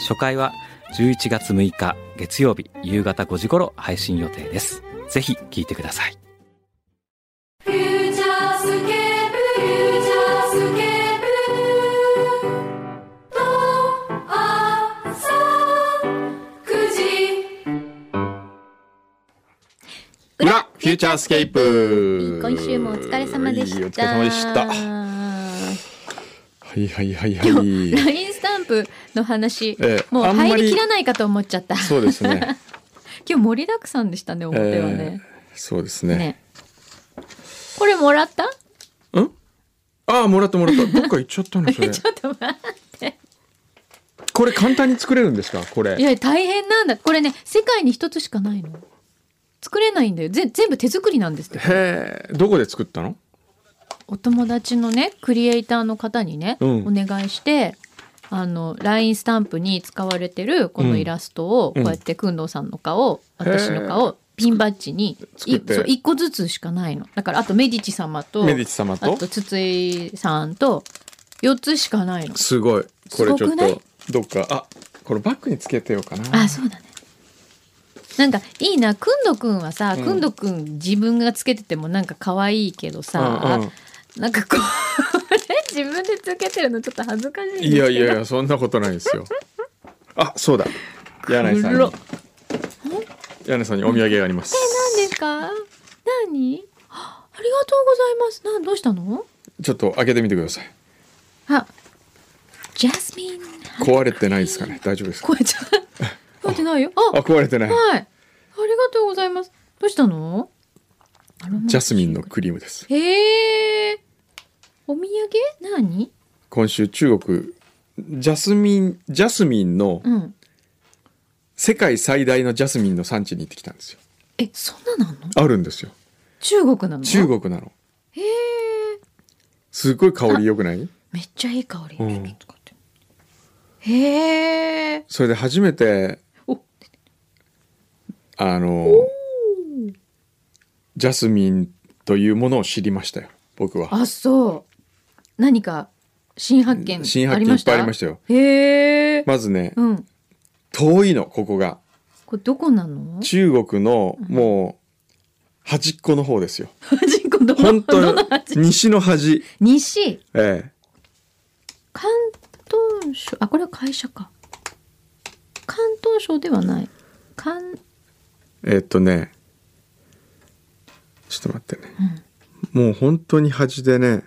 初回は11月6日月曜日夕方5時頃配信予定です。ぜひ聞いてください。フューチャースケープフューチャースケープと朝9時裏フューチャースケープ。今週もお疲れ様でした。はいお疲れ様でしたはいはいはいは今い日 LINE スタンプの話、ええもう入りきらないかと思っちゃった。そうですね 今日盛りだくさんでしたね、表はね。そうですねね。これもらった？うん？ああもらったもらったどっか行っちゃったのそれ ちょっと待って。これ簡単に作れるんですか？これいや大変なんだ。これね世界に一つしかないの。作れないんだよ。ぜ全部手作りなんですって。へえどこで作ったの？お友達のねクリエイターの方にね、うん。お願いしてあの LINE スタンプに使われてるこのイラストをうん。こうやって工藤さんの顔、私の顔ピンバッジにい作って。そう1個ずつしかないの。だからあとメディチ様とメディチ様あとと筒井さんと4つしかないの。すごい。これちょっとどっかあこれバッグにつけてようかな。あそうだね。なんかいいなくんどくんはさ、うん。くんどくん自分がつけててもなんか可愛いけどさ、うんうんなんかこれ 自分でつけてるのちょっと恥ずかしいいやいやいやそんなことないですよ。あそうだ。柳井さん柳井さんにお土産があります。何ですか？何？あありがとうございます。などうしたの？ちょっと開けてみてください。あジャスミン壊れてないですかね？大丈夫ですか？これちゃ 壊れてないよ。ああ壊れてない。はい。ありがとうございます。どうしたの？ジャスミンのクリームです。へえお土産？何？今週中国ジャスミンジャスミンのうん。世界最大のジャスミンの産地に行ってきたんですよ。えそんななの？あるんですよ。中国なの？中国なの。へえすごい香り良くない？めっちゃいい香り、うん。へえそれで初めておあのジャスミンというものを知りましたよ僕は。あそう何か新発見新発見いっぱいありましたよ。へえ、まずねうん。遠いのここが。これどこなの？中国のもう端っこの方ですよ。端っこどの本当どの端西の端。西？ええ。関東省あこれは会社か。関東省ではない。関えっとねちょっと待ってね、もう本当に端でね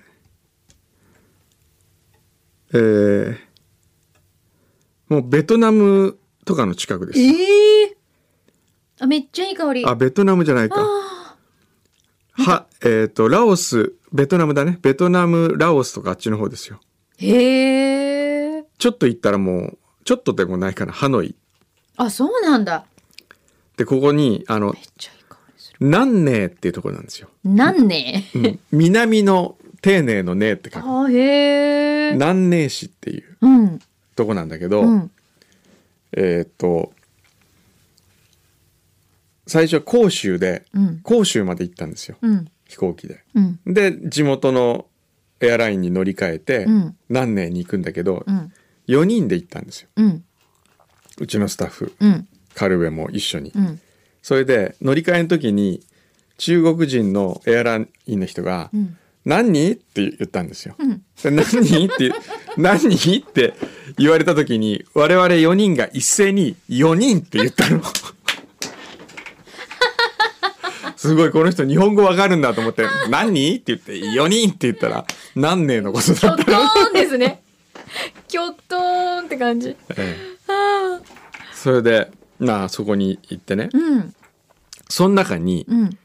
えー、もうベトナムとかの近くです。ええあめっちゃいい香り。あベトナムじゃないか。あはえっ、とラオスベトナムだね。ベトナムラオスとかあっちの方ですよ。ーへえちょっと行ったらもうちょっとでもないかな。ハノイ。あそうなんだ。でここにあのめっちゃいい香りする。南寧っていうところなんですよ、なんねうん、南の丁寧の寧って書く。南寧市っていううん。とこなんだけど、うん。えーっと最初は広州でうん。広州まで行ったんですよ。うん。飛行機で。うん。で地元のエアラインに乗り換えてうん。南寧に行くんだけど、うん。4人で行ったんですよ。うちのスタッフうん。カルベも一緒に。うん。それで乗り換えの時に中国人のエアラインの人がうん「何?」って言ったんですよ。うんで何？って「何?」って言われた時に我々4人が一斉に「4人」って言ったの。すごいこの人日本語わかるんだと思って「何?」って言って「4人」って言ったら何年のことだったの？ですね。キョトーンって感じ。ええ。それでまあそこに行ってねうん。その中にうん。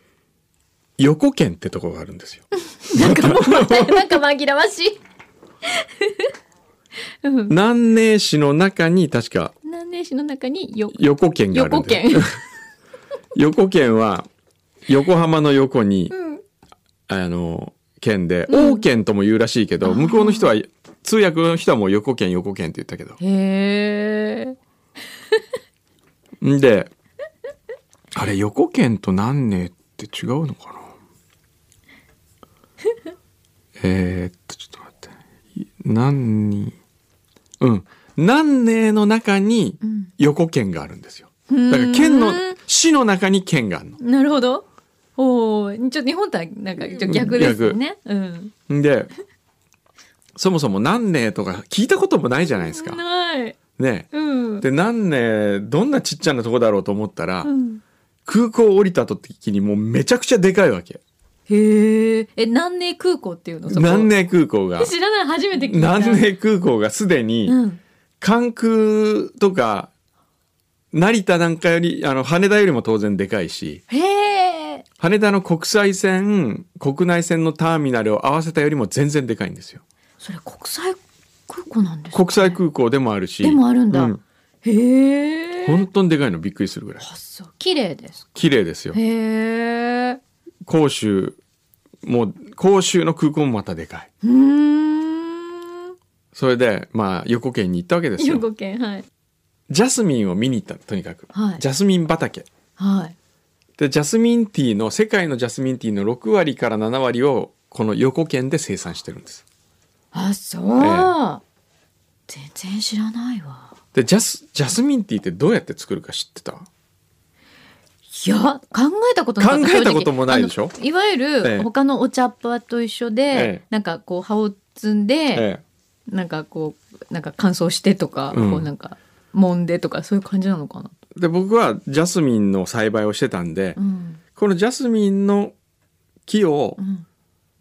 横県ってとこがあるんですよ。なんかもう なんか紛らわしい。うん。南寧市の中に確か南寧市の中によ横県があるん横県。横県は横浜の横に、うんあの県で、うん王県とも言うらしいけど、向こうの人は通訳の人はもう横県横県って言ったけどへえ。んであれ横県と南寧って違うのかな？えーっとちょっと待ってい南にうん南寧の中にうん横県があるんですよだから県の市の中に県があるのなるほど。おお、ちょっと日本とはなんかちょっと逆ですよね。うん。んでそもそも南寧とか聞いたこともないじゃないですか。ない。ねうん。で南寧どんなちっちゃなとこだろうと思ったら、うん空港降りた時にもうめちゃくちゃでかいわけへえ。え、南寧空港っていうの？南寧空港が 知らない、初めて聞いた。南寧空港がすでにうん。関空とか成田なんかよりあの羽田よりも当然でかいしへえ。羽田の国際線国内線のターミナルを合わせたよりも全然でかいんですよそれ国際空港なんですか、国際空港でもあるしでもあるんだ。うんへえ。本当にでかいのびっくりするぐらいあ、そう。綺麗です。綺麗ですよへえ。広州もう広州の空港もまたでかい。それでまあ横県に行ったわけですよ横県、はい。ジャスミンを見に行ったとにかく、はいジャスミン畑はい。でジャスミンティーの世界のジャスミンティーの6割から7割をこの横県で生産してるんですあ、そう。え全然知らないわ。でジャスジャスミンティーってどうやって作るか知ってた？いや、考えたことなか。考えたこともないでしょ？いわゆええる他のお茶っ葉と一緒で、ええなんかこう葉を摘んで、えなんかこうなんか乾燥してとか、うんこうなんか揉んでとかそういう感じなのかな？えで僕はジャスミンの栽培をしてたんで、うん。このジャスミンの木をうん。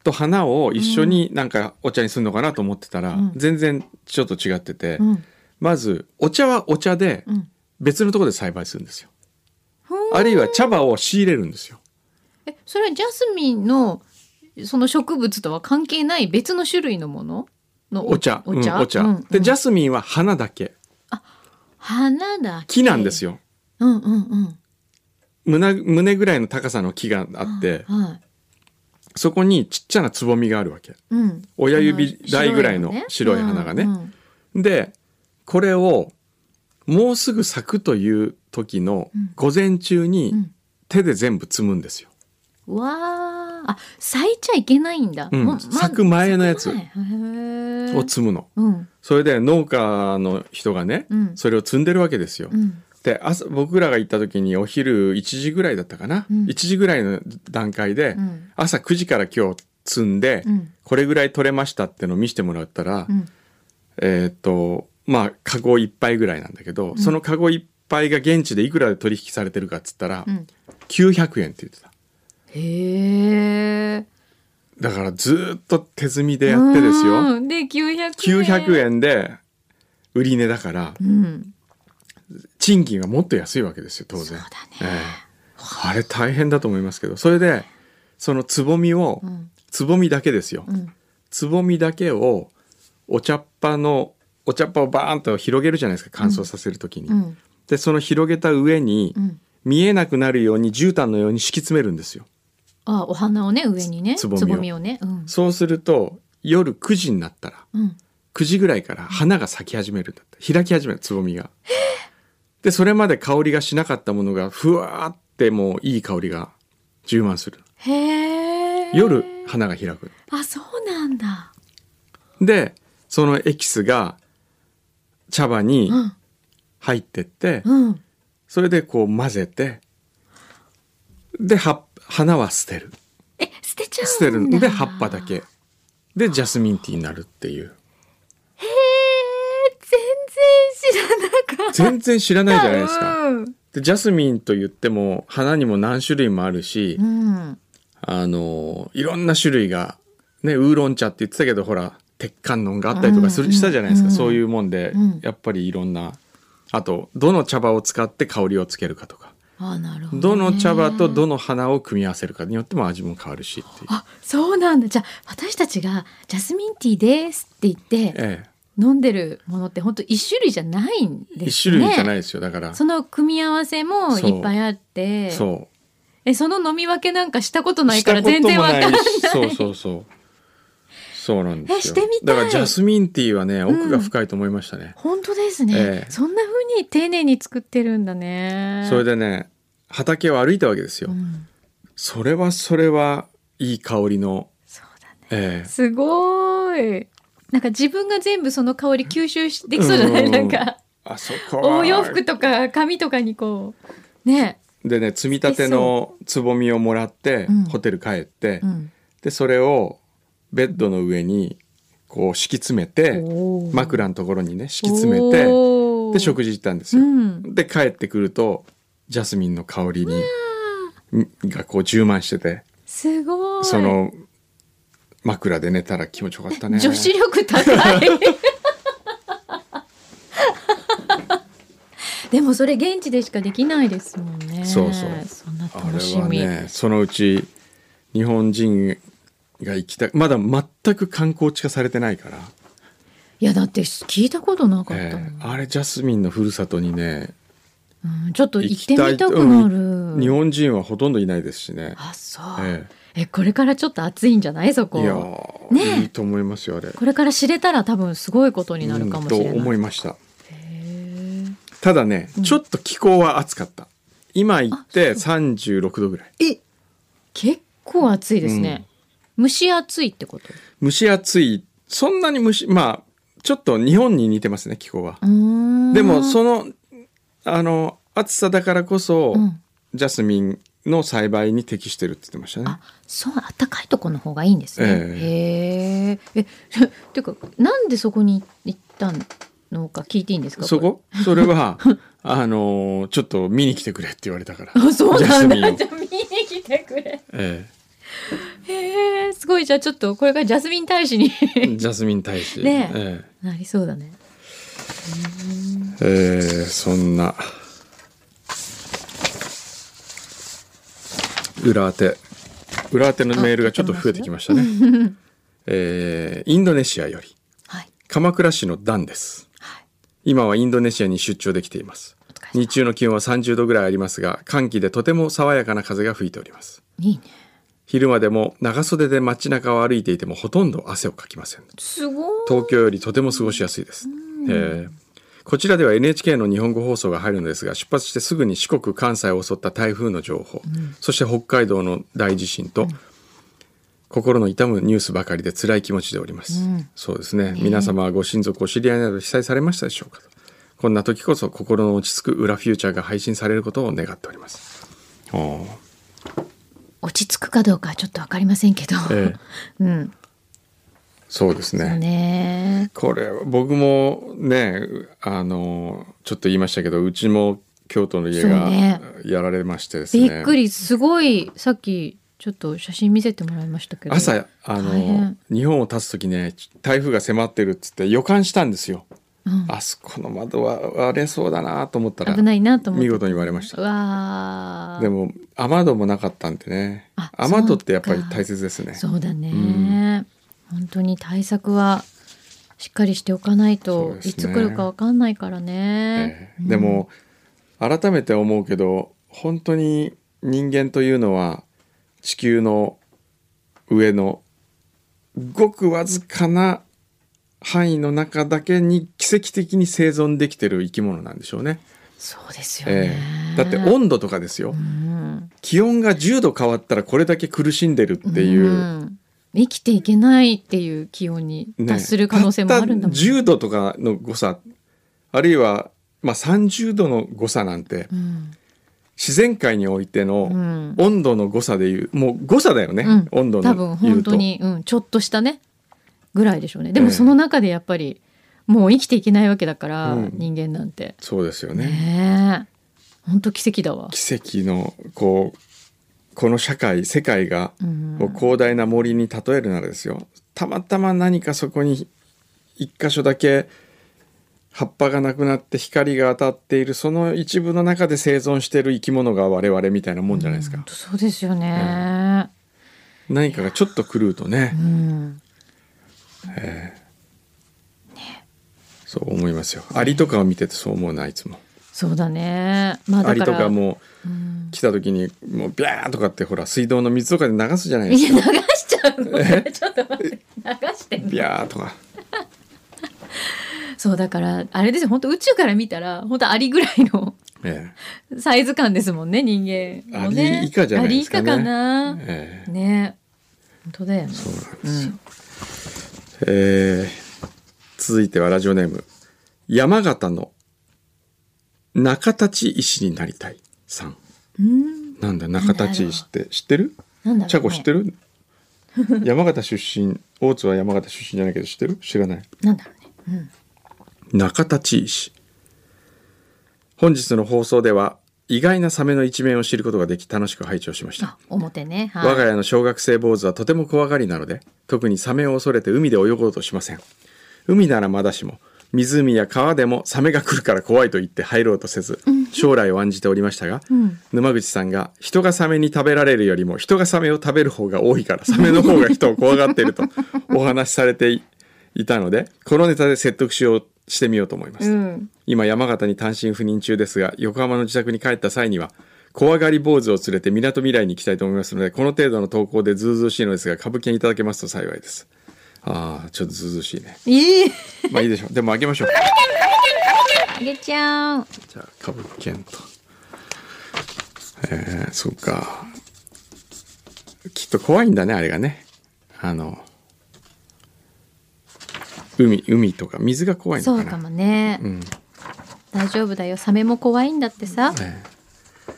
と花を一緒になんかお茶にするのかなと思ってたら、うん全然ちょっと違ってて、うん。まずお茶はお茶でうん。別のところで栽培するんですよあるいは茶葉を仕入れるんですよ。え、それはジャスミンのその植物とは関係ない別の種類のもの？のお茶。お茶？うんお茶、うんでジャスミンは花だけ。花だけ。木なんですよ。うんうんうん。胸胸ぐらいの高さの木があってはい。そこにちっちゃなつぼみがあるわけ。うん。親指大ぐらいの白い花がね。うんうん。でこれをもうすぐ咲くという時のうん。午前中にうん。手で全部摘むんですよ、わあ、あ、咲いちゃいけないんだ。うん。も咲く前のやつを摘むの。うん。それで農家の人がねうん。それを摘んでるわけですよ、うん。で朝僕らが行った時にお昼1時ぐらいだったかな、うん。1時ぐらいの段階で、うん。朝9時から今日摘んで、うん。これぐらい取れましたってのを見せてもらったら、うん。えーっとまあカゴ1杯ぐらいなんだけど、そのカゴ1杯が現地でいくらで取引されてるかっつったら、うん。900円って言ってた。へえ。だからずーっと手摘みでやってですよ。うん。で900円。900。円で売り値だからうん。賃金がもっと安いわけですよ当然。そうだね。ええ。あれ大変だと思いますけどそれでそのつぼみを、うん。つぼみだけですよ、うん。つぼみだけをお茶っ葉のお茶っ葉をバーンと広げるじゃないですか乾燥させる時に、うんでその広げた上に、うん。見えなくなるように絨毯のように敷き詰めるんですよあ、お花をね上にね。つぼみををね。うん。そうすると夜9時になったらうん。9時ぐらいから花が咲き始めるんだって開き始めるつぼみが でそれまで香りがしなかったものがふわーってもういい香りが充満するへえ。夜花が開くあ、そうなんだ。でそのエキスが茶葉にうん。入ってって、うん。それでこう混ぜてでは花は捨てるえ、捨てちゃう。捨てるんで葉っぱだけでジャスミンティーになるっていうへえ、全然知らなかった。全然知らないじゃないですか。うん。でジャスミンと言っても花にも何種類もあるし、うん。あのいろんな種類がねウーロン茶って言ってたけどほら鉄観音があったりとかする、うんしたじゃないですか、うん。そういうもんで、うん。やっぱりいろんな。あとどの茶葉を使って香りをつけるかとか。あ、なるほど、ね。どの茶葉とどの花を組み合わせるかによっても味も変わるしっていう。あ、そうなんだ。じゃあ、私たちがジャスミンティーですって言って、ええ。飲んでるものって本当一種類じゃないんですね。一種類じゃないですよ。だからその組み合わせもいっぱいあってそえその飲み分けなんかしたことうないから全然わかんないしそうそうそうそうなんですよ。えしてみたい。だからジャスミンティーはね奥が深いと思いましたね、本当ですね、ええ。そんな風に丁寧に作ってるんだね。それでね畑を歩いたわけですよ、うん。それはそれはいい香りの、そうだね。ええ。すごい。なんか自分が全部その香り吸収しできそうじゃない、うん。なんか。あそこは。お洋服とか髪とかにこう。ね。でね積み立てのつぼみをもらって、うん。ホテル帰って、うん。でそれをベッドの上にこう敷き詰めて枕のところにね敷き詰めてで食事行ったんですよ。うん。で帰ってくるとジャスミンの香りにがこう充満しててすごい。その枕で寝たら気持ちよかったね。女子力高い。でもそれ現地でしかできないですもんね。そうそう。そんなあれは楽しみ、ねそのうち日本人が行きたまだ全く観光地化されてないから、いやだって聞いたことなかった。ええ。あれジャスミンのふるさとにねうん、ちょっと行ってみたくなる、日本人はほとんどいないですしね。あそう、ええ。これからちょっと暑いんじゃない？そこ。えいやー、ね。えいいと思いますよあれ。これから知れたら多分すごいことになるかもしれない、うんと思いました。へただね、うん。ちょっと気候は暑かった。今行ってあ36度ぐらい。ーえ結構暑いですね、蒸し暑いってこと？蒸し暑い。そんなに蒸しまあちょっと日本に似てますね気候は。でもそのあの暑さだからこそ、うんジャスミンの栽培に適してるって言ってましたねあ。そう暖かいとこの方がいいんですね。へえ。え、ていうかなんでそこに行ったのか聞いていいんですか？そこ？それは あのちょっと見に来てくれって言われたから。あ、そうなんだ。をじゃあ見に来てくれ。えへえ、すごいじゃあちょっとこれからジャスミン大使にえジャスミン大使。ねえなりそうだね。えええそんな裏当て裏当てのメールがちょっと増えてきましたね。えーインドネシアよりはい鎌倉市のダンです。はい。今はインドネシアに出張できています。日中の気温は30度ぐらいありますが寒気でとても爽やかな風が吹いておりますいいね。昼間でも長袖で街中を歩いていてもほとんど汗をかきません。すごい。東京よりとても過ごしやすいです、えーこちらでは NHK の日本語放送が入るのですが出発してすぐに四国関西を襲った台風の情報、そして北海道の大地震と、心の痛むニュースばかりで辛い気持ちでおります、うん。そうですね。皆様はご親族お知り合いなど被災されましたでしょうかと。こんな時こそ心の落ち着く裏フューチャーが配信されることを願っております。おー落ち着くかどうかはちょっとわかりませんけど。ええ うん。そうですねね。これ僕もねあのちょっと言いましたけどうちも京都の家がねやられましてですねびっくりすごいさっきちょっと写真見せてもらいましたけど。朝あ大の変日本を立つ時ね台風が迫ってるっつって予感したんですようん。あそこの窓は割れそうだなと思ったら危ないなと。見事に割れました。でも雨戸もなかったんでね。あ雨戸ってやっぱり大切ですね。そうだね、うん。本当に対策はしっかりしておかないと、ね。いつ来るかわかんないからね。え、え。でも改めて思うけど本当に人間というのは地球の上のごくわずかな範囲の中だけに奇跡的に生存できてる生き物なんでしょうね。そうですよね。え、え。だって温度とかですよ。うん。気温が10度変わったらこれだけ苦しんでるっていう、ん。生きていけないっていう気温にね達する可能性もあるんだもん、たった10度とかの誤差。あるいは、まあ、30度の誤差なんてうん。自然界においてのうん。温度の誤差でいうもう誤差だよね、うん。温度の多分本当に、うん、ちょっとしたねぐらいでしょうね。でもええ。その中でやっぱりもう生きていけないわけだから、うん。人間なんて。そうですよね。ねえ。本当奇跡だわ、奇跡のこうこの社会世界がう広大な森に例えるならですよ。たまたま何かそこに一箇所だけ葉っぱがなくなって光が当たっているその一部の中で生存している生き物が我々みたいなもんじゃないですか、本当そうですよね、何かがちょっと狂うとね。うんそう思いますよ。アリとかを見ててそう思うなあいつも。そうだね。まあアリだから。とかもうん。来た時にもうビャーとかってほら水道の水とかで流すじゃないでいやすか流しちゃうの。ちょっと待って流してビャーとか。そうだからあれですよ。本当宇宙から見たら本当アリぐらいのえサイズ感ですもんね人間もね。アリ以下じゃないですかね。アリ以下かな。え、え。えね。本当だよね。そうなんですよ、えー続いてはラジオネーム山形の中立石になりたいさん。うん。なんだ中立石って知ってる？なんだろうね。チャコ知ってる？山形出身大津は山形出身じゃないけど知ってる？知らない。なんだろうね。中立石。本日の放送では意外なサメの一面を知ることができ楽しく拝聴しました。あ表ね。はい。我が家の小学生坊主はとても怖がりなので特にサメを恐れて海で泳ごうとしません。海ならまだしも湖や川でもサメが来るから怖いと言って入ろうとせず将来を案じておりましたが、ん。沼口さんが人がサメに食べられるよりも人がサメを食べる方が多いからサメの方が人を怖がっているとお話しされていいたのでこのネタで説得しようしてみようと思います、うん。今山形に単身赴任中ですが横浜の自宅に帰った際には怖がり坊主を連れてみなとみらいに行きたいと思いますのでこの程度の投稿でずうずうしいのですが株券いただけますと幸いです。ああちょっとずうずうしいね。いい。まあいいでしょう。でもあげましょう。あげちゃう。じゃあ株券と。えー、そっか。きっと怖いんだねあれがね。あの海海とか水が怖いのかな。そうかもね、うん。大丈夫だよ。サメも怖いんだってさ、ええ。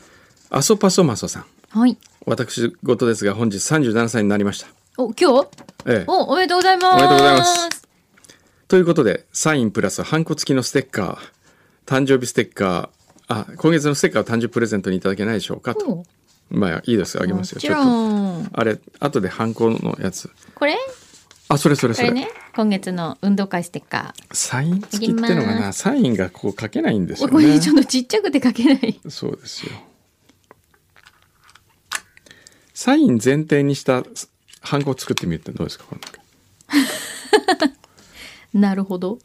アソパソマソさん。はい。私事ですが本日37歳になりました。お今日？ええ、おおめでとうございます。おめでとうございます。ということでサインプラスハンコ付きのステッカー。誕生日ステッカー。あ今月のステッカーを誕生日プレゼントにいただけないでしょうかと。おまあいいです。あげますよ。もちょっと。ん。あれ後でハンコのやつ。これ？あそれそれそれ。ね今月の運動会ステッカサイン付きってのがな？サインがこう書けないんですよね。これちょっとちっちゃくて書けない。そうですよ。サイン前提にしたハンコを作ってみるってどうですかこの中なるほど。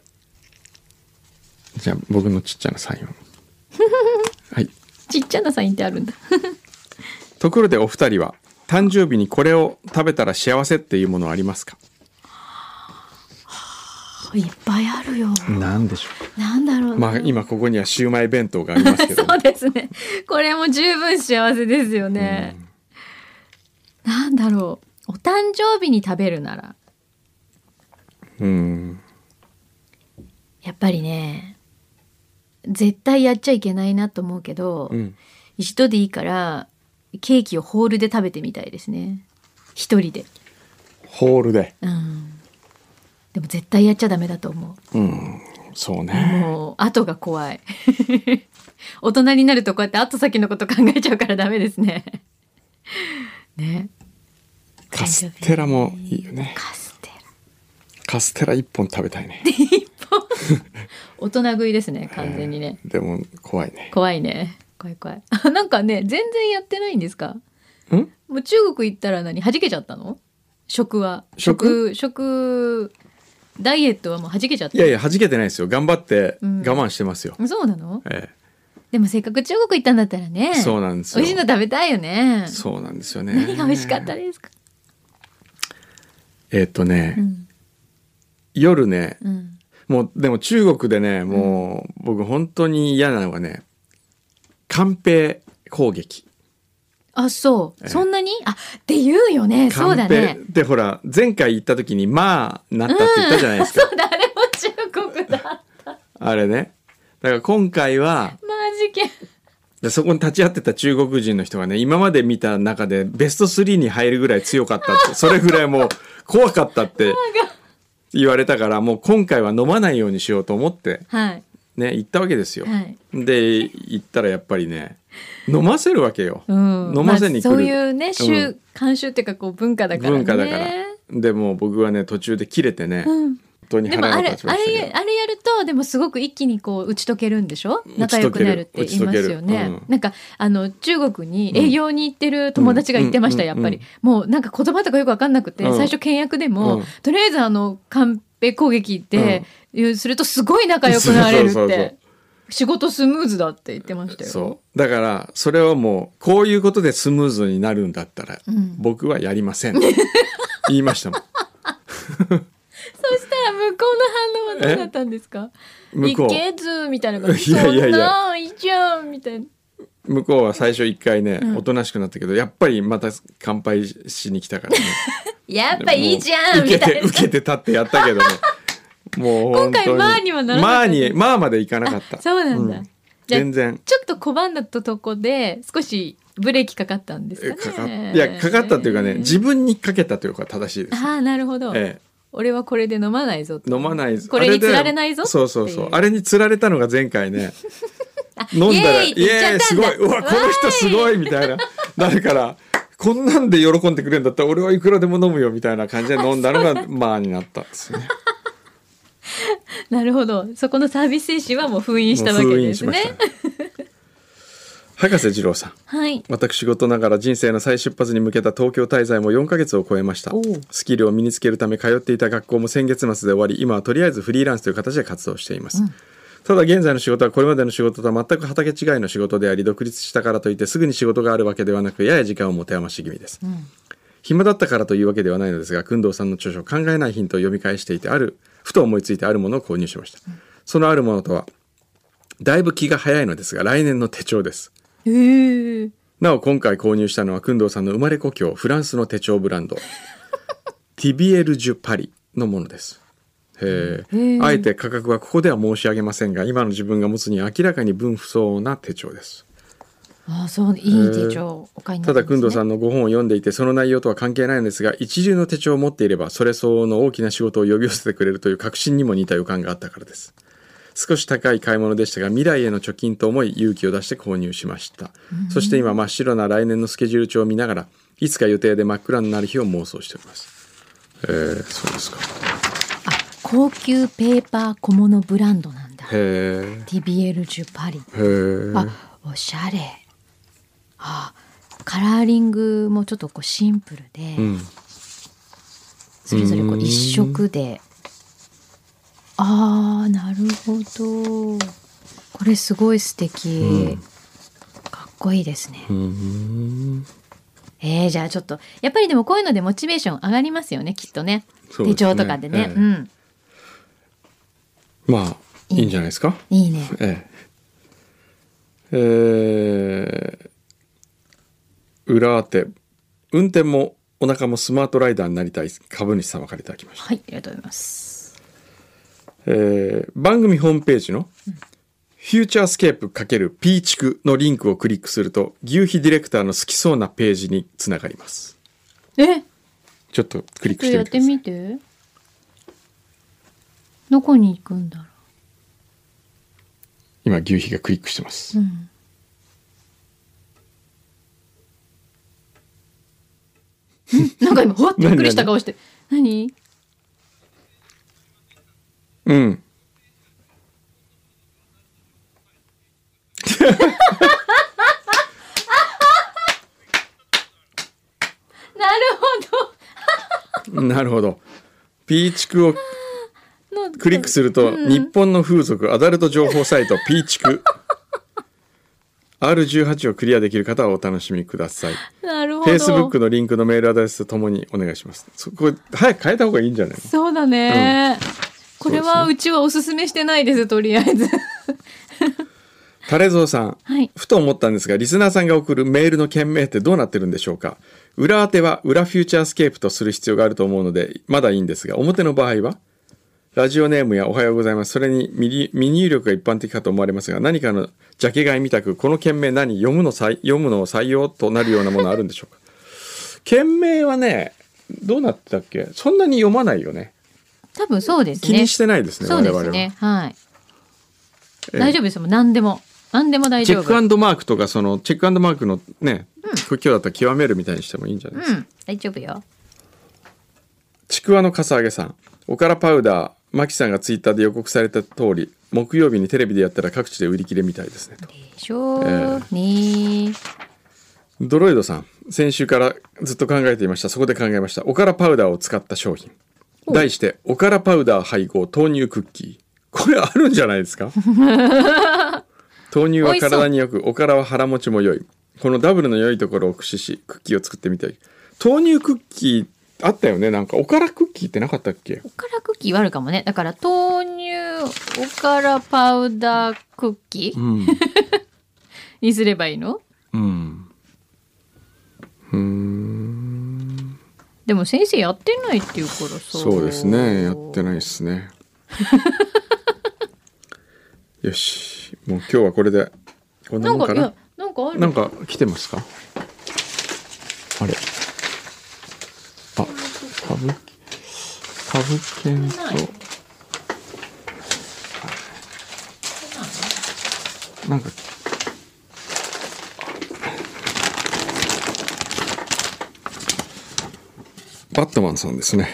じゃあ僕のちっちゃなサインを。はい。ちっちゃなサインってあるんだ。ところでお二人は誕生日にこれを食べたら幸せっていうものはありますか？いっぱいあるよ。なんでしょなんだろうまあ今ここにはシウマイ弁当がありますけど そうですね。これも十分幸せですよね、なんだろう。お誕生日に食べるなら。うん。やっぱりね絶対やっちゃいけないなと思うけど、うん。一度でいいからケーキをホールで食べてみたいですね。一人で。ホールで。うんでも絶対やっちゃダメだと思う。んそううね。もう後が怖い。大人になるとこうやって後先のこと考えちゃうからダメですね。ね。カステラもいいよね。カステラ。カステラ一本食べたいね。大人食いですね完全にね。でも怖いね。怖いね。怖い怖い。あなんかね全然やってないんですか？ん？もう中国行ったら何？弾けちゃったの？食は。食？食食ダイエットはもう弾けちゃった？いやいや弾けてないですよ。頑張ってうん。我慢してますよ、そうなの？えでもせっかく中国行ったんだったらねえ、そうなんですよ。美味しいの食べたいよね。そうなんですよね。何が美味しかったですか、えーっとね、うん。夜ねうん、もうでも中国でねもう僕本当に嫌なのがね官兵攻撃あそう、ええ。そんなに？あって言うよね。そうだね。でほら前回行った時にまあなったって言ったじゃないですか、そうだあれも中国だあれね。だから今回はマジけでそこに立ち会ってた中国人の人がね今まで見た中でベスト3に入るぐらい強かったってそれぐらいもう怖かったって言われたからもう今回は飲まないようにしようと思ってはい。ね行ったわけですよ。はい、で行ったらやっぱりね飲ませるわけよ。うん、飲ませに来る。あそういうね習、うん。慣習っていうかこう文化だからね。文化だから。でもう僕はね途中で切れてね、うん。当にでもあれあれあれやるとでもすごく一気にこう打ち解けるんでしょ？仲良くなるって言いますよね、る。うん。なんかあの中国に営業に行ってる友達が言ってました、うん。やっぱり、もうなんか言葉とかよく分かんなくて、うん。最初倹約でも、うん。とりあえずあのカンペ攻撃って、するとすごい仲良くなれるって仕事スムーズだって言ってましたよ。そう。だからそれはもうこういうことでスムーズになるんだったら、ん。僕はやりません。言いましたもん。そしたら向こうの反応はどうだったんですか？向こう。いけずみたいな感じ。いやいやいや。いいじゃんみたいな。向こうは最初一回ね、ん。おとなしくなったけどやっぱりまた乾杯しに来たからね。やっぱいいじゃんみたいな。て受けて立ってやったけどねもう今回マーにはならなかった。マーにマーまでいかなかった。そうなんだ、うん。全然。ちょっと拒んだとこで少しブレーキかかったんですかね。えかかっいやかかったっていうかね自分にかけたというか正しいです、ああなるほど、え俺はこれで飲まないぞと。え、飲まないこれにあで釣られないぞそうそうそう。あれに釣られたのが前回ね。飲んだらイエーイすごい。うわこの人すごいみたいな。なるからこんなんで喜んでくれるんだったら俺はいくらでも飲むよみたいな感じで飲んだのがまあになったんですね。なるほど。そこのサービス精神はもう封印したわけですね。印しました。博士二郎さん。はい。私事ながら人生の再出発に向けた東京滞在も4ヶ月を超えました。スキルを身につけるため通っていた学校も先月末で終わり今はとりあえずフリーランスという形で活動しています、ただ現在の仕事はこれまでの仕事とは全く畑違いの仕事であり独立したからといってすぐに仕事があるわけではなくやや時間を持て余し気味です、暇だったからというわけではないのですが工藤さんの著書「考えないヒント」を読み返していてあるふと思いついてあるものを購入しました、そのあるものとはだいぶ気が早いのですが来年の手帳です。なお今回購入したのは工藤さんの生まれ故郷フランスの手帳ブランド。ティビエル・ジュ・パリのものです。へえあえて価格はここでは申し上げませんが今の自分が持つには明らかに分不相応な手帳ですああそういい手帳お買いになたっただ工藤さんのご本を読んでいてその内容とは関係ないのですが一流の手帳を持っていればそれ相応の大きな仕事を呼び寄せてくれるという確信にも似た予感があったからです。少し高い買い物でしたが未来への貯金と思い勇気を出して購入しました、そして今真っ白な来年のスケジュール帳を見ながらいつか予定で真っ暗になる日を妄想しております。えー、そうですか。あ高級ペーパー小物ブランドなんだ。へえティビエル・ジュ・パリ。へえあおしゃれあカラーリングもちょっとこうシンプルで、うん。それぞれこう一色で。あーなるほど。これすごい素敵、かっこいいですね、えー、じゃあちょっとやっぱりでもこういうのでモチベーション上がりますよねきっとね。ね。手帳とかでね、ええ。うん。まあいいんじゃないですか？いいね。ええ。えー裏当て運転もお腹もスマートライダーになりたい株主様からいただきました、はいありがとうございます。えー番組ホームページのフューチャースケープ×ピーチクのリンクをクリックすると牛皮ディレクターの好きそうなページにつながります。え？ちょっとクリックしてみてください。みて。どこに行くんだろ今牛皮がクリックしてます、う、うん、なんか今ほわっとびっくりした顔して。何？うん。なるほなるほど。ピーチクを クリックすると、日本の風俗アダルト情報サイトピーチク R18 をクリアできる方はお楽しみください。なるほど。Facebook のリンクのメールアドレスとともにお願いします。そこ早く変えた方がいいんじゃないの？そうだね、これはうちはおすすめしてないですとりあえず。タレゾウさん、はい。ふと思ったんですがリスナーさんが送るメールの件名ってどうなってるんでしょうか？裏当ては裏フューチャースケープとする必要があると思うのでまだいいんですが表の場合は？ラジオネームやおはようございます。それに未入力が一般的かと思われますが何かのジャケ買いみたくこの件名何読むの採読むのを採用となるようなものあるんでしょうか？件名はねどうなってたっけ？そんなに読まないよね。多分そうですね。気にしてないですねそうです我々はね。はい、ええ。大丈夫ですもう何でも。何でも大丈夫。チェックマークとかそのチェックマークのね、今日だったら極めるみたいにしてもいいんじゃないですか、うん。大丈夫よ。ちくわのかさあげさん。おからパウダーマキさんがツイッターで予告された通り木曜日にテレビでやったら各地で売り切れみたいですねと。でしょう、えね。ドロイドさん先週からずっと考えていました。そこで考えました。おからパウダーを使った商品。題しておからパウダー配合豆乳クッキー。これあるんじゃないですか？豆乳は体によくおからは腹持ちも良い。このダブルの良いところを駆使しクッキーを作ってみたい。豆乳クッキーあったよね。なんかおからクッキーってなかったっけ？おからクッキーはあるかもね。だから豆乳おからパウダークッキー？うん。にすればいいの？うん。うーん。でも先生やってないっていうからさ。そうですね。やってないですね。よし。もう今日はこれでこんなもんかな？なんか来てますか？あれあ株株券と。なんか。バットマンさんですね。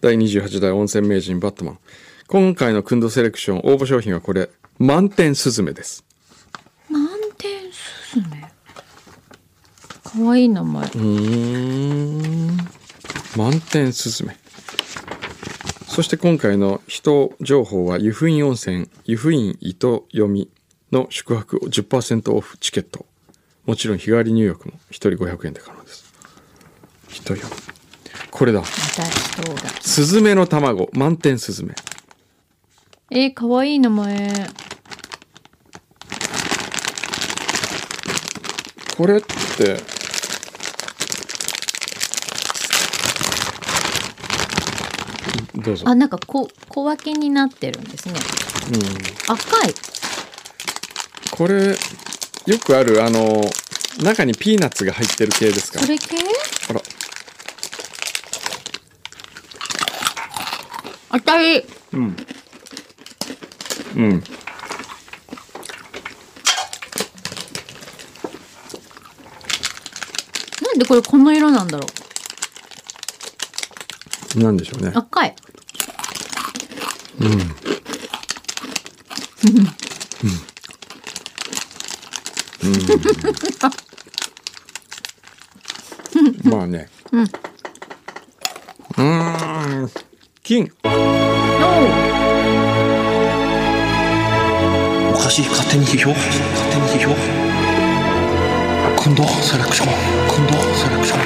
第28代温泉名人バットマン。今回のクンドセレクション応募商品はこれ。満点スズメです。満点スズメかわいい名前。うーん満点スズメ。そして今回の人情報は湯布院温泉湯布院糸読みの宿泊10%オフチケット。もちろん日帰り入浴も1人500円で可能です。人よこれだ。また人が。スズメの卵。満点スズメ。えー、かわいい名前。これってどうぞ。あなんかこ小分けになってるんですね。うん。赤い。これよくあるあの中にピーナッツが入ってる系ですか？それ系？あら。赤い。うん。うん。なんでこれこの色なんだろう？なんでしょうね。赤い。まあね。うん。ーん。金。おかしい勝手に批評？勝手に批評？今度セレクション。今度セレクション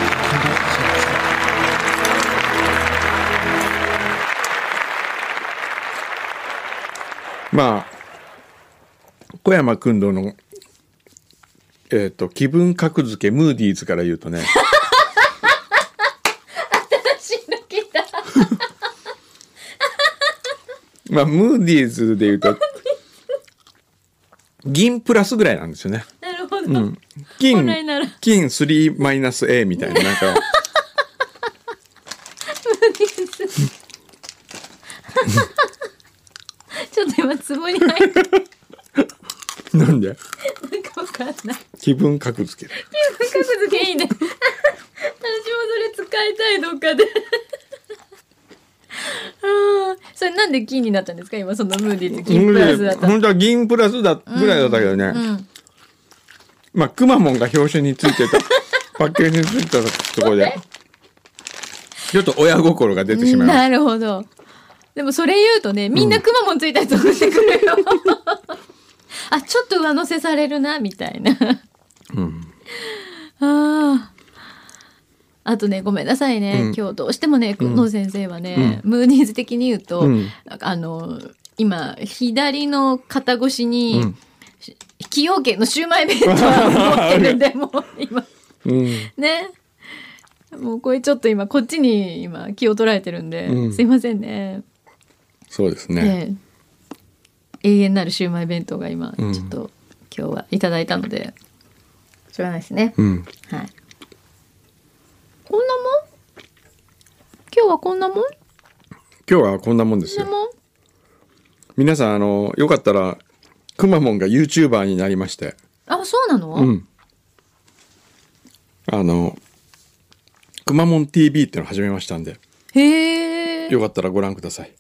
まあ小山君堂のえっ、と気分格付けムーディーズから言うとね。新の来た。まあムーディーズで言うと銀プラスぐらいなんですよね。なるほど、うん。金金3マイナス A みたいななんか。ちょっと今ツボに入って なんで？なんかわかんない。気分格付け格付けいいね。私もそれ使いたいどっかで。あー。それなんで金になったんですか？今そのムーディーズ金プラスだった。本当は銀プラスだぐらいだったけどね、うんまあくまモンが表紙についてた。パッケージについてたところで。ちょっと親心が出てしまいましなるほどでもそれ言うとねみんなくまモンついたやつ送ってくるよ、あちょっと上乗せされるなみたいな。た、うん、あー。あとねごめんなさいね、うん。今日どうしてもね久野先生はね、ムーディーズ的に言うと、うん。あの今左の肩越しに、うん。崎陽軒のシウマイ弁当を持ってるんで もう今。うん、ね。もうこれちょっと今こっちに今気を取られてるんで、うん。すいませんねそうですね、ええ永遠なるシウマイ弁当が今、うん。ちょっと今日はいただいたので。しょうがないですね、うん、はい。こんなもん？今日はこんなもん？こ今日はこんなもんですよ。んなもん？皆さんあのよかったらくまモンが YouTuber になりまして。あそうなの、うん。あのくまモン TV っていうのを始めましたんで。へえへえよかったらご覧ください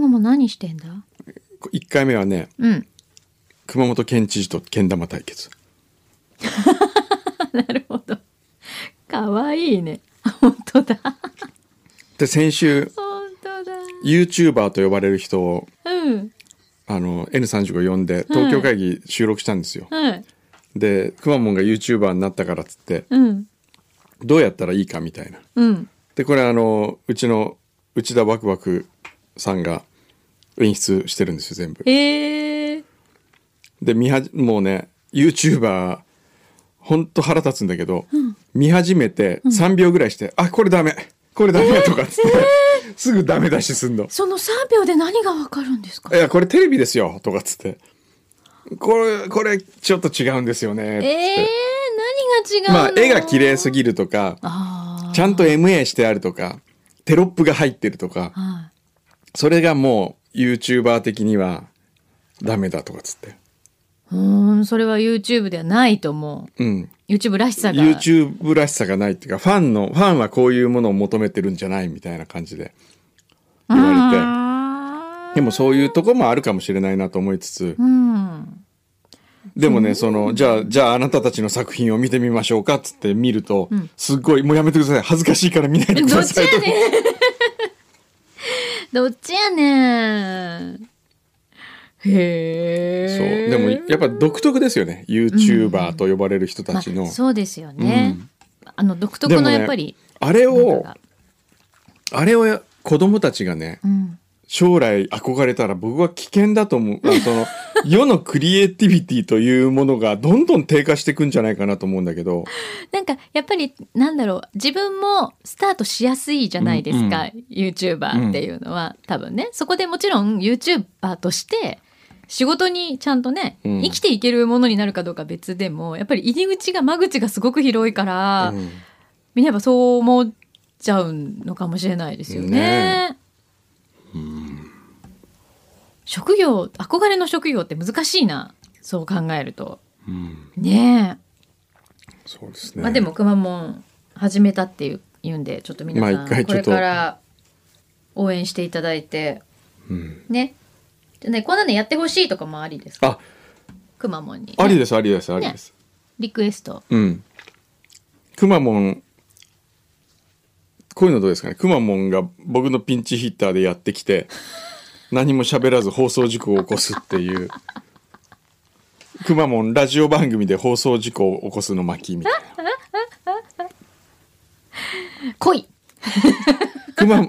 くまモン何してんだ？1回目はねうん。熊本県知事とけん玉対決。なるほど。かわいいね。本当だ。で先週本当だ。YouTuber と呼ばれる人をうん。あの N35 呼んで東京会議収録したんですよ、はい。でくまモンが YouTuber になったからっつってうん。どうやったらいいかみたいな。うん。でこれあのうちの内田ワクワクさんが演出してるんですよ全部。へえで見はじもうね YouTuber ほんと腹立つんだけど、見始めて3秒ぐらいして「あこれダメこれダメ」とかっつって、すぐダメ出しすんの。その3秒で何がわかるんです「か？いやこれテレビですよ」とかっつって「これこれちょっと違うんですよね」っつって、えー、何が違うの？まあ絵が綺麗すぎるとかちゃんと MA してあるとかテロップが入ってるとかはい。それがもう YouTuber 的にはダメだとかっつって。うーんそれは YouTube ではないと思う。うん。YouTube らしさが。YouTube らしさがないっていうかファンのファンはこういうものを求めてるんじゃないみたいな感じで言われて。でもそういうとこもあるかもしれないなと思いつつ。うん。でもねそのじゃあじゃああなたたちの作品を見てみましょうかっつって見ると、すっごいもうやめてください。恥ずかしいから見ないでくださいとどっちやねん。へそうえでもやっぱ独特ですよね。YouTuber と呼ばれる人たちの、まあ、そうですよね、あの独特のやっぱり、あれをあれをや子供たちがねうん将来憧れたら僕は危険だと思う。あその世のクリエイティビティというものがどんどん低下していくんじゃないかなと思うんだけど。なんかやっぱりなんだろう自分もスタートしやすいじゃないですか、YouTuber っていうのは、多分ねそこでもちろん YouTuber として仕事にちゃんとね、うん。生きていけるものになるかどうか別でもやっぱり入り口が間口がすごく広いから、うん。みんなやっぱそう思っちゃうのかもしれないですよね。ね職業憧れの職業って難しいな。そう考えると。うん。ねそうですえ、ね。まあでもくまモン始めたっていう言うんでちょっと皆さん、これから応援していただいて。うん。ね。でねこんなのやってほしいとかもありですか？あ。くまモンに。ね、ありですありですありです、リクエスト。うん。くまモンこういうのどうですかね？くまモンが僕のピンチヒッターでやってきて何も喋らず放送事故を起こすっていう。くまモンラジオ番組で放送事故を起こすの巻みたいな。来いくま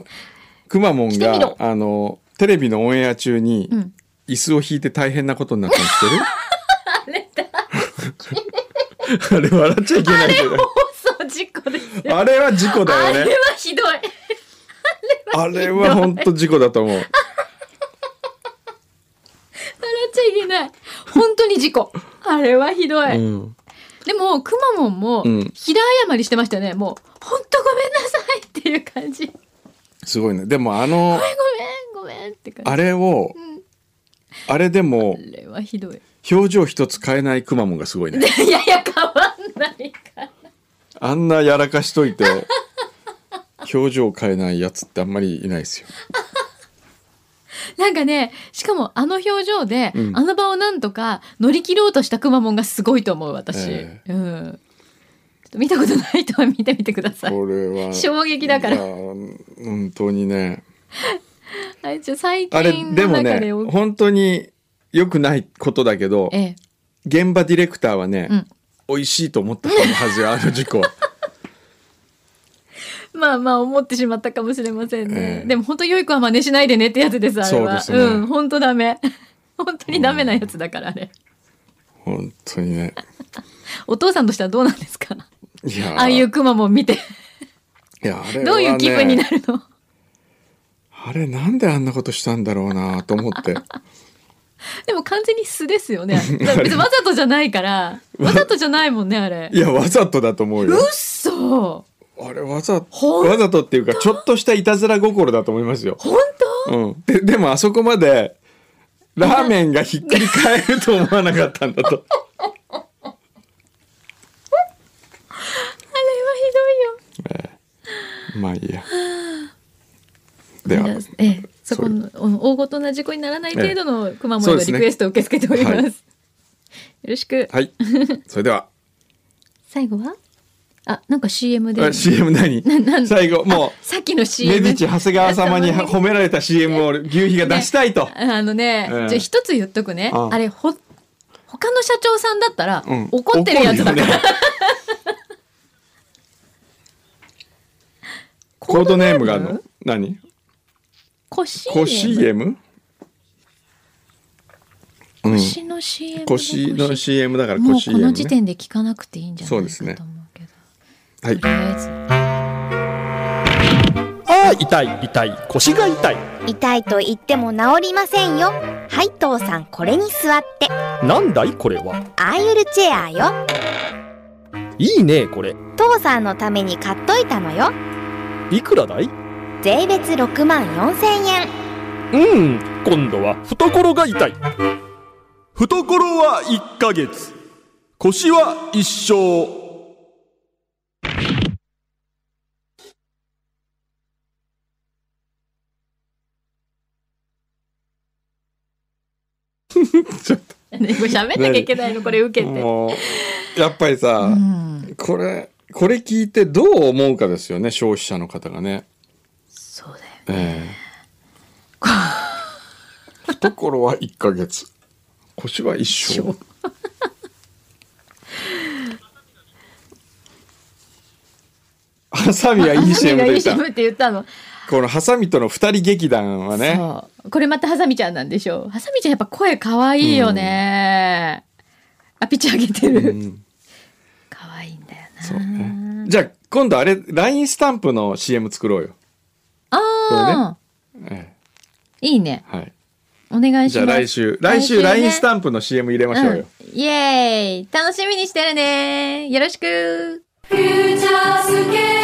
くまモンがあのテレビのオンエア中にん。椅子を引いて大変なことになったの知ってる？あれ笑っちゃいけないけど事故ですよ。あれは事故だよね。あれはひどい。あれは本当事故だと思う。笑っちゃいけない。本当に事故。あれはひどい、うん。でもくまモンもうん。平謝りしてましたよね。もう本当ごめんなさいっていう感じ。ごめんすごいね。でもあのごめんって感じ。あれをあれでもあれはひどい。表情一つ変えないくまモンがすごいね。いやいや変わんないからあんなやらかしといて表情変えないやつってあんまりいないですよ。なんかねしかもあの表情で、うん。あの場をなんとか乗り切ろうとしたくまモンがすごいと思う私、えうん。ちょっと見たことない人は見てみてください。これは衝撃だから。いや本当にね。あれちょ最あれ近でもね本当に良くないことだけどええ。現場ディレクターはね、うん美味しいと思ったはずよあの事故は。まあまあ思ってしまったかもしれませんね、ええ。でも本当良い子は真似しないでねってやつですあれは。そうですね。ん本当ダメ。本当にダメなやつだからあれ本当にね。お父さんとしてはどうなんですか？いやああいうクマも見て。いやあれはね。どういう気分になるの？あれなんであんなことしたんだろうなと思って でも完全に素ですよね 別にわざとじゃないから。わざとじゃないもんねあれ。いやわざとだと思うよ。うっそあれわざわざとっていうかちょっとしたいたずら心だと思いますよ、本当？うん、ででもあそこまでラーメンがひっくり返ると思わなかったんだと。あれはひどいよ。まあいいやでは。ええ、そこのお大ごとな事故にならない程度のくまモンのリクエストを受け付けております。はいよろしく。はい。それでは。最後は？あ、なんか CM で。あ CM 何？最後もさっきのう CM。メディチ長谷川様に頭褒められた CM を牛皮が出したいと、あのね、ええ。じゃあ一つ言っとくね。ああ。れほ他の社長さんだったら、うん。怒ってるやつだから。ね。コードネームがあるの？何？コシコ CM? うん。腰の CM 腰の CM だからコもうこ CM の時ね点で聞かなくていいんじゃないそうですねかと思うけど。はい。とりあえず。ああ痛い痛い。腰が痛い。痛いと言っても治りませんよ。はい父さんこれに座って。なんだいこれは？アーユルチェアよ。いいねこれ。父さんのために買っといたのよ。いくらだい？税別6万4千円。うん今度は懐が痛い。懐は1ヶ月。腰は一生。ねこれ喋んなきゃいけないのこれ受けて。もうやっぱりさ、うん、これこれ聞いてどう思うかですよね消費者の方がね。ええ懐は1ヶ月腰は一生ハサミはいい CM でした CM って言ったの。このハサミとの二人劇団はね。これまたハサミちゃんなんでしょう。ハサミちゃんやっぱ声可愛いよね。あ、ピッチ上げてうる。ん可愛いんだよな。そうねじゃあ今度あれ LINE スタンプの CM 作ろうよ、ああ、えいいね。えはい、お願いします。じゃあ来週来週ね。LINE スタンプの CM 入れましょうよ、うん、イエーイ。楽しみにしてるね。よろしく。フューチャースケー